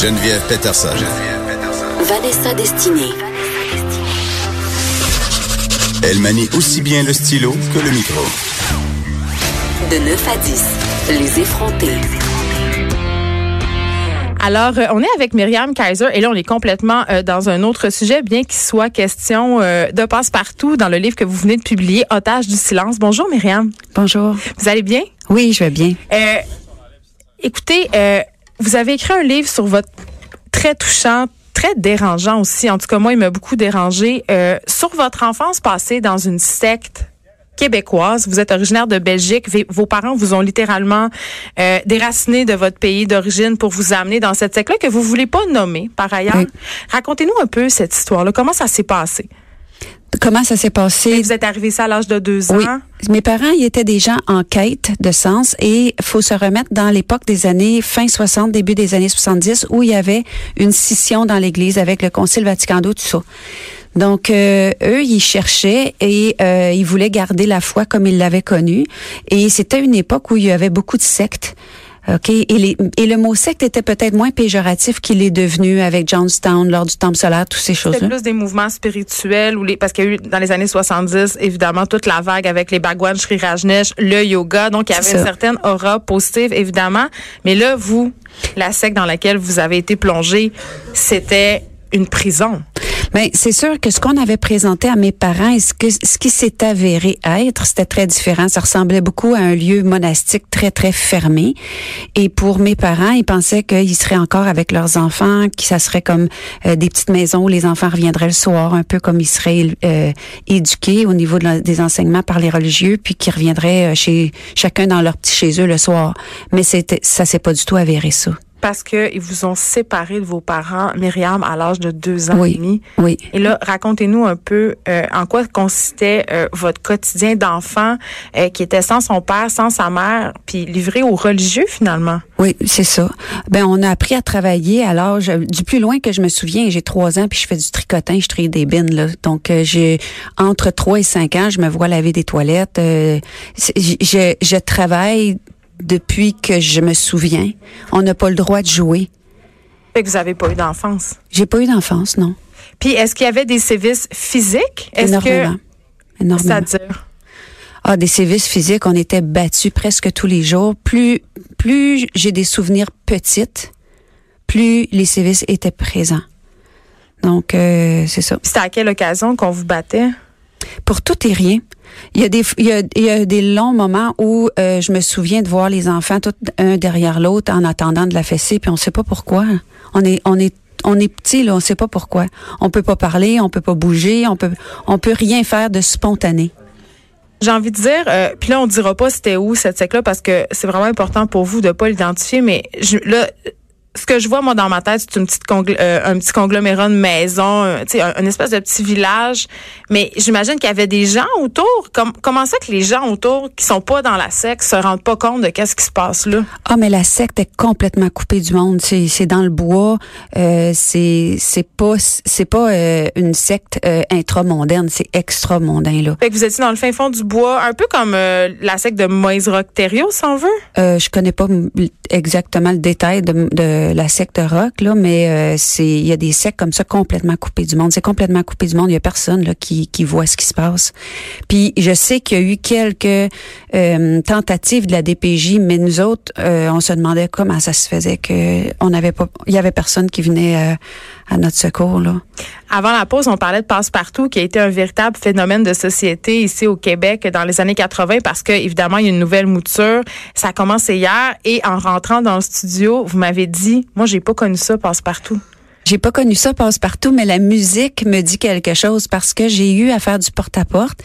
Geneviève Peterson. Vanessa Destinée. Elle manie aussi bien le stylo que le micro. De 9 à 10, les effrontés. Alors, euh, on est avec Myriam Kaiser et là, on est complètement euh, dans un autre sujet, bien qu'il soit question euh, de passe-partout dans le livre que vous venez de publier, Otage du silence. Bonjour, Myriam. Bonjour. Vous allez bien? Oui, je vais bien. Euh, écoutez, euh, vous avez écrit un livre sur votre très touchant, très dérangeant aussi. En tout cas, moi, il m'a beaucoup dérangé. Euh, sur votre enfance passée dans une secte québécoise. Vous êtes originaire de Belgique. Vos parents vous ont littéralement euh, déraciné de votre pays d'origine pour vous amener dans cette secte-là que vous voulez pas nommer par ailleurs. Oui. Racontez-nous un peu cette histoire-là. Comment ça s'est passé? Comment ça s'est passé? Vous êtes arrivé ici à l'âge de deux ans? Oui. Mes parents, ils étaient des gens en quête de sens et faut se remettre dans l'époque des années fin 60, début des années 70 où il y avait une scission dans l'Église avec le Concile Vatican II, tout ça. Donc, euh, eux, ils cherchaient et euh, ils voulaient garder la foi comme ils l'avaient connue. Et c'était une époque où il y avait beaucoup de sectes. OK? Et, les, et le mot secte était peut-être moins péjoratif qu'il est devenu avec Johnstown lors du Temple solaire, toutes ces choses-là? plus des mouvements spirituels ou les parce qu'il y a eu dans les années 70 évidemment toute la vague avec les Bhagwan Sri Rajneesh, le yoga, donc il y avait une certaine aura positive évidemment, mais là vous la secte dans laquelle vous avez été plongé, c'était une prison. Mais c'est sûr que ce qu'on avait présenté à mes parents et ce, que, ce qui s'est avéré être, c'était très différent. Ça ressemblait beaucoup à un lieu monastique très, très fermé. Et pour mes parents, ils pensaient qu'ils seraient encore avec leurs enfants, que ça serait comme euh, des petites maisons où les enfants reviendraient le soir, un peu comme ils seraient euh, éduqués au niveau des enseignements par les religieux, puis qu'ils reviendraient euh, chez chacun dans leur petit chez eux le soir. Mais c'était ça s'est pas du tout avéré, ça. Parce que ils vous ont séparé de vos parents, Myriam, à l'âge de deux ans et Oui. demi. Oui. Et là, racontez-nous un peu euh, en quoi consistait euh, votre quotidien d'enfant euh, qui était sans son père, sans sa mère, puis livré aux religieux finalement. Oui, c'est ça. Ben, on a appris à travailler à l'âge du plus loin que je me souviens. J'ai trois ans puis je fais du tricotin, je trie des bines là. Donc euh, j'ai entre trois et cinq ans, je me vois laver des toilettes. Euh, je, je travaille depuis que je me souviens. On n'a pas le droit de jouer. Fait que vous avez pas eu d'enfance. J'ai pas eu d'enfance, non. Puis est-ce qu'il y avait des sévices physiques? Est-ce Énormément. que Énormément. c'est-à-dire Ah, des sévices physiques, on était battus presque tous les jours. Plus, plus j'ai des souvenirs petites, plus les sévices étaient présents. Donc, euh, c'est ça. C'était à quelle occasion qu'on vous battait? Pour tout et rien. Il y a des, il y a, il y a des longs moments où euh, je me souviens de voir les enfants tout un derrière l'autre en attendant de la fessée, puis on sait pas pourquoi. On est, on est, on est petit là, on sait pas pourquoi. On peut pas parler, on peut pas bouger, on peut, on peut rien faire de spontané. J'ai envie de dire, euh, puis là on dira pas c'était où cette secte-là parce que c'est vraiment important pour vous de pas l'identifier, mais je, là ce que je vois moi dans ma tête c'est une petite congl- euh, un petit conglomérat de maisons, euh, tu sais un, une espèce de petit village, mais j'imagine qu'il y avait des gens autour. Comme, comment ça que les gens autour qui sont pas dans la secte se rendent pas compte de qu'est-ce qui se passe là? Ah, mais la secte est complètement coupée du monde. C'est, c'est dans le bois. Euh, c'est, c'est pas, c'est pas euh, une secte euh, intramondaine. C'est extramondain là. Fait que vous étiez dans le fin fond du bois, un peu comme euh, la secte de Moïse Rock si on veut? Euh, je connais pas m- exactement le détail de, de la secte rock là, mais euh, c'est, il y a des sectes comme ça complètement coupées du monde. C'est complètement coupé du monde. Il y a personne là qui, qui voit ce qui se passe. Puis je sais qu'il y a eu quelques euh, tentatives de la DPJ, mais nous autres, euh, on se demandait comment ça se faisait que on n'avait pas, il y avait personne qui venait euh, à notre secours là. Avant la pause, on parlait de Passe-Partout, qui a été un véritable phénomène de société ici au Québec dans les années 80, parce que évidemment, il y a une nouvelle mouture. Ça a commencé hier, et en rentrant dans le studio, vous m'avez dit, moi, j'ai pas connu ça, Passe-Partout. J'ai pas connu ça passe-partout, mais la musique me dit quelque chose parce que j'ai eu à faire du porte-à-porte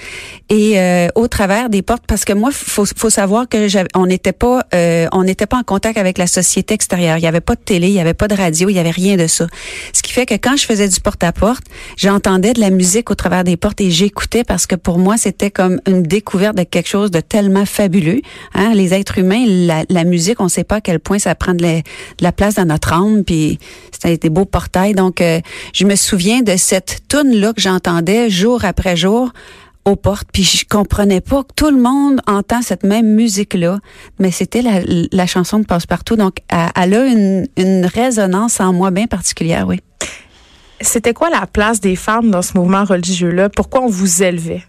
et euh, au travers des portes parce que moi faut faut savoir que on n'était pas euh, on n'était pas en contact avec la société extérieure. Il y avait pas de télé, il y avait pas de radio, il y avait rien de ça. Ce qui fait que quand je faisais du porte-à-porte, j'entendais de la musique au travers des portes et j'écoutais parce que pour moi c'était comme une découverte de quelque chose de tellement fabuleux. Hein? Les êtres humains, la, la musique, on sait pas à quel point ça prend de la, la place dans notre âme puis c'était des beaux portails. Donc, euh, je me souviens de cette toune là que j'entendais jour après jour aux portes, puis je comprenais pas que tout le monde entend cette même musique-là, mais c'était la, la chanson de Passe-Partout, donc elle, a une, une résonance en moi bien particulière, oui. C'était quoi la place des femmes dans ce mouvement religieux-là? Pourquoi on vous élevait?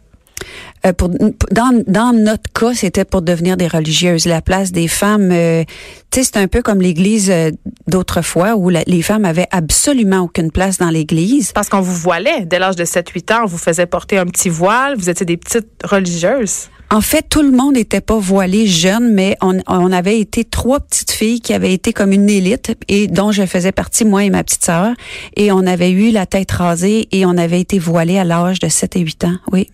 Euh, pour, dans, dans notre cas, c'était pour devenir des religieuses. La place des femmes, euh, tu sais, c'est un peu comme l'Église euh, d'autrefois où les femmes avaient absolument aucune place dans l'Église. Parce qu'on vous voilait. Dès l'âge de 7-8 ans, on vous faisait porter un petit voile. Vous étiez des petites religieuses. En fait, tout le monde n'était pas voilé jeune, mais on, on, avait été trois petites filles qui avaient été comme une élite et dont je faisais partie, moi et ma petite sœur. Et on avait eu la tête rasée et on avait été voilés à l'âge de 7 et 8 ans, oui.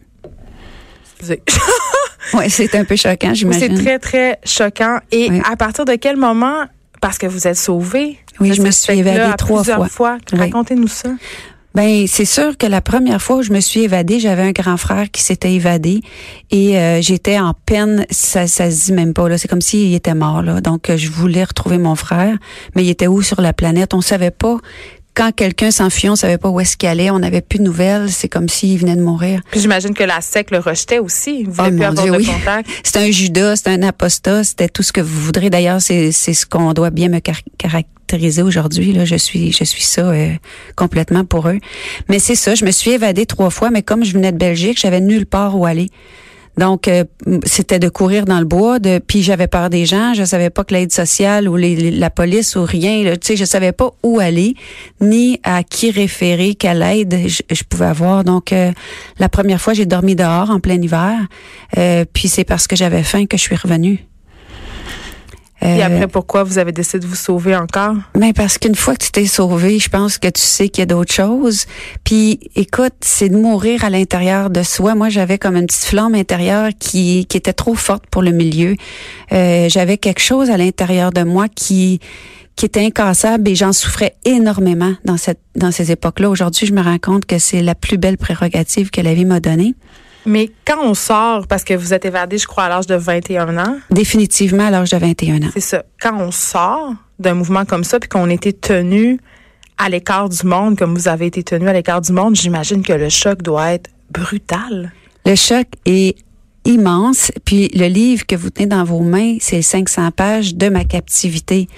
oui, c'est un peu choquant, j'imagine. C'est très, très choquant. Et à partir de quel moment, parce que vous êtes sauvée? Oui, je me suis évadée trois fois. fois. Racontez-nous ça. Ben c'est sûr que la première fois où je me suis évadée, j'avais un grand frère qui s'était évadé et euh, j'étais en peine, ça ça se dit même pas là, c'est comme s'il était mort là. Donc euh, je voulais retrouver mon frère, mais il était où sur la planète? On savait pas quand quelqu'un s'enfuyait, on savait pas où est-ce qu'il allait, on n'avait plus de nouvelles, c'est comme s'il venait de mourir. Puis j'imagine que la SEC le rejetait aussi, vous oh, plus avoir de contact. C'est un Judas, c'est un apostat, c'était tout ce que vous voudrez. D'ailleurs, c'est c'est ce qu'on doit bien me caractériser aujourd'hui. Là, je suis je suis ça euh, complètement pour eux. Mais c'est ça, je me suis évadée trois fois, mais comme je venais de Belgique, j'avais nulle part où aller. Donc, euh, c'était de courir dans le bois. De, puis j'avais peur des gens. Je savais pas que l'aide sociale ou les, la police ou rien. tu sais, je savais pas où aller, ni à qui référer, quelle aide je, pouvais avoir. Donc, euh, la première fois, j'ai dormi dehors en plein hiver. Euh, puis c'est parce que j'avais faim que je suis revenue. Et euh, après, pourquoi vous avez décidé de vous sauver encore? Mais ben, parce qu'une fois que tu t'es sauvé, je pense que tu sais qu'il y a d'autres choses. Puis, écoute, c'est de mourir à l'intérieur de soi. Moi, j'avais comme une petite flamme intérieure qui, qui était trop forte pour le milieu. Euh, j'avais quelque chose à l'intérieur de moi qui qui était incassable et j'en souffrais énormément dans cette dans ces époques-là. Aujourd'hui, je me rends compte que c'est la plus belle prérogative que la vie m'a donnée. Mais quand on sort, parce que vous êtes évadé, je crois, à l'âge de 21 ans? Définitivement à l'âge de 21 ans. C'est ça. Quand on sort d'un mouvement comme ça, puis qu'on était tenu à l'écart du monde, comme vous avez été tenu à l'écart du monde, j'imagine que le choc doit être brutal. Le choc est immense. Puis le livre que vous tenez dans vos mains, c'est 500 pages de ma captivité.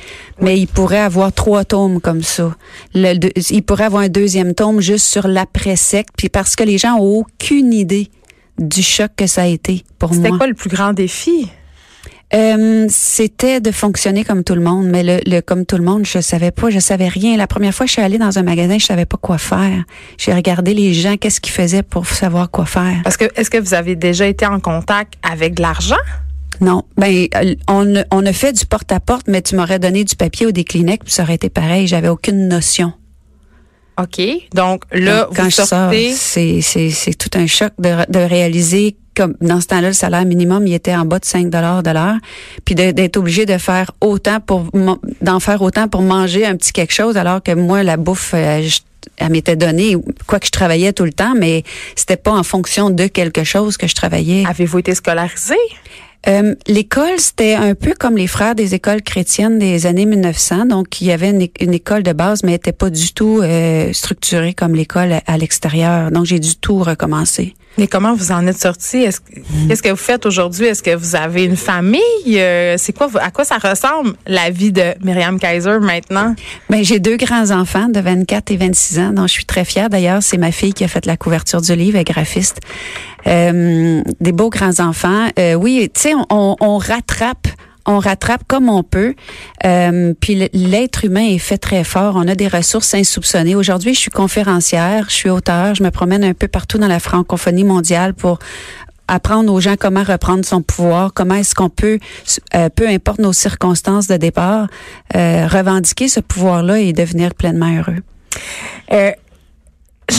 Mais il pourrait avoir trois tomes comme ça. Le, il pourrait avoir un deuxième tome juste sur l'après-sec. Puis parce que les gens ont aucune idée du choc que ça a été pour moi. C'était quoi le plus grand défi? Euh, c'était de fonctionner comme tout le monde, mais le, comme tout le monde, je savais pas, je savais rien. La première fois que je suis allée dans un magasin, je savais pas quoi faire. J'ai regardé les gens, qu'est-ce qu'ils faisaient pour savoir quoi faire. Parce que est-ce que vous avez déjà été en contact avec de l'argent? Non, ben on, on a fait du porte-à-porte, mais tu m'aurais donné du papier ou des Kleenex, puis ça aurait été pareil. J'avais aucune notion. OK. Donc là, quand je sortez... c'est, c'est, c'est tout un choc de, de réaliser comme dans ce temps-là, le salaire minimum, il était en bas de 5 dollars de l'heure, puis d'être obligé de faire autant pour d'en faire autant pour manger un petit quelque chose, alors que moi, la bouffe, euh, elle m'était donnée, quoi que je travaillais tout le temps, mais c'était pas en fonction de quelque chose que je travaillais. Avez-vous été scolarisé? Euh, l'école, c'était un peu comme les frères des écoles chrétiennes des années 1900. Donc, il y avait une, école de base, mais elle n'était pas du tout euh, structurée comme l'école à, l'extérieur. Donc, j'ai dû tout recommencer. Mais comment vous en êtes sorti? Qu'est-ce que vous faites aujourd'hui? Est-ce que vous avez une famille? Euh, C'est quoi À quoi ça ressemble la vie de Myriam Kaiser maintenant? Ben j'ai deux grands enfants de 24 et 26 ans, dont je suis très fière. D'ailleurs, c'est ma fille qui a fait la couverture du livre, graphiste. Euh, des beaux grands enfants. Euh, oui, tu sais, on, on, rattrape on rattrape comme on peut. Euh, puis l'être humain est fait très fort. On a des ressources insoupçonnées. Aujourd'hui, je suis conférencière, je suis auteur, je me promène un peu partout dans la francophonie mondiale pour apprendre aux gens comment reprendre son pouvoir, comment est-ce qu'on peut, peu importe nos circonstances de départ, revendiquer ce pouvoir-là et devenir pleinement heureux.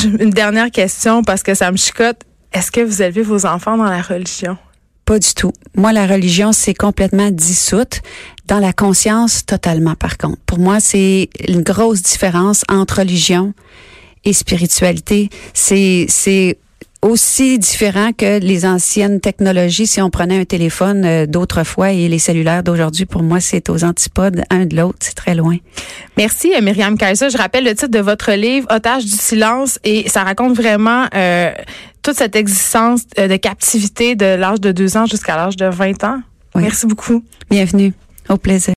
une dernière question parce que ça me chicote. Est-ce que vous élevez vos enfants dans la religion? Pas du tout. Moi, la religion, c'est complètement dissoute. Dans la conscience, totalement, par contre. Pour moi, c'est une grosse différence entre religion et spiritualité. C'est, c'est aussi différent que les anciennes technologies. Si on prenait un téléphone euh, d'autrefois et les cellulaires d'aujourd'hui, pour moi, c'est aux antipodes un de l'autre. C'est très loin. Merci, euh, Myriam Kaiser. Je rappelle le titre de votre livre, Otage du silence, et ça raconte vraiment euh, toute cette existence de captivité de l'âge de 2 ans jusqu'à l'âge de 20 ans. Oui. Merci beaucoup. Bienvenue. Au plaisir.